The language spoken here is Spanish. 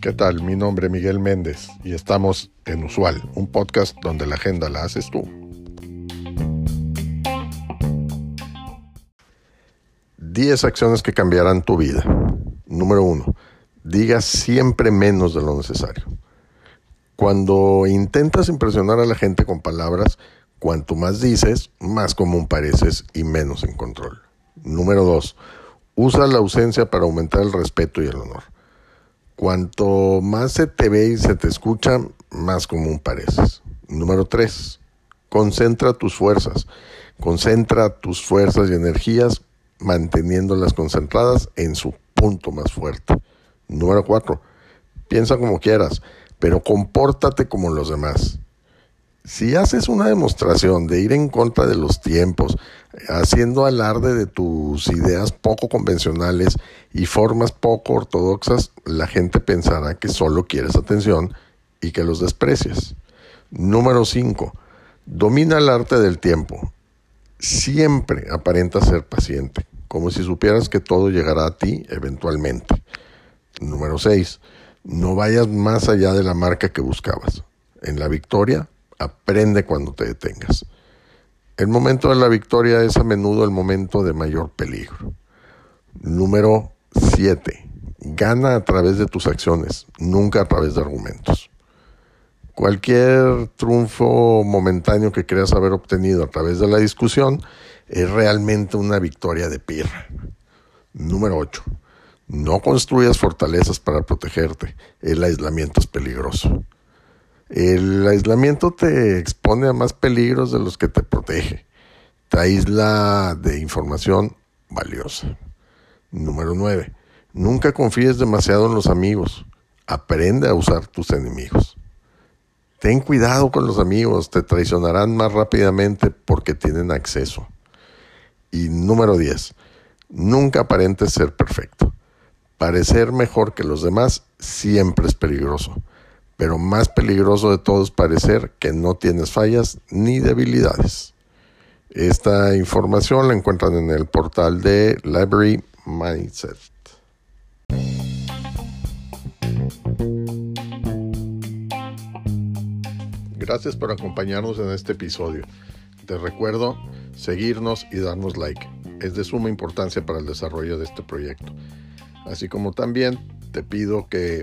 ¿Qué tal? Mi nombre es Miguel Méndez y estamos en Usual, un podcast donde la agenda la haces tú. 10 acciones que cambiarán tu vida. Número 1. Diga siempre menos de lo necesario. Cuando intentas impresionar a la gente con palabras, cuanto más dices, más común pareces y menos en control. Número 2. Usa la ausencia para aumentar el respeto y el honor. Cuanto más se te ve y se te escucha, más común pareces. Número 3. Concentra tus fuerzas. Concentra tus fuerzas y energías manteniéndolas concentradas en su punto más fuerte. Número 4. Piensa como quieras, pero compórtate como los demás. Si haces una demostración de ir en contra de los tiempos, haciendo alarde de tus ideas poco convencionales y formas poco ortodoxas, la gente pensará que solo quieres atención y que los desprecias. Número 5. Domina el arte del tiempo. Siempre aparenta ser paciente, como si supieras que todo llegará a ti eventualmente. Número 6. No vayas más allá de la marca que buscabas. En la victoria Aprende cuando te detengas. El momento de la victoria es a menudo el momento de mayor peligro. Número 7. Gana a través de tus acciones, nunca a través de argumentos. Cualquier triunfo momentáneo que creas haber obtenido a través de la discusión es realmente una victoria de pirra. Número 8. No construyas fortalezas para protegerte. El aislamiento es peligroso. El aislamiento te expone a más peligros de los que te protege. Te aísla de información valiosa. Número 9. Nunca confíes demasiado en los amigos. Aprende a usar tus enemigos. Ten cuidado con los amigos, te traicionarán más rápidamente porque tienen acceso. Y número 10. Nunca aparentes ser perfecto. Parecer mejor que los demás siempre es peligroso pero más peligroso de todo es parecer que no tienes fallas ni debilidades. Esta información la encuentran en el portal de Library Mindset. Gracias por acompañarnos en este episodio. Te recuerdo seguirnos y darnos like. Es de suma importancia para el desarrollo de este proyecto. Así como también te pido que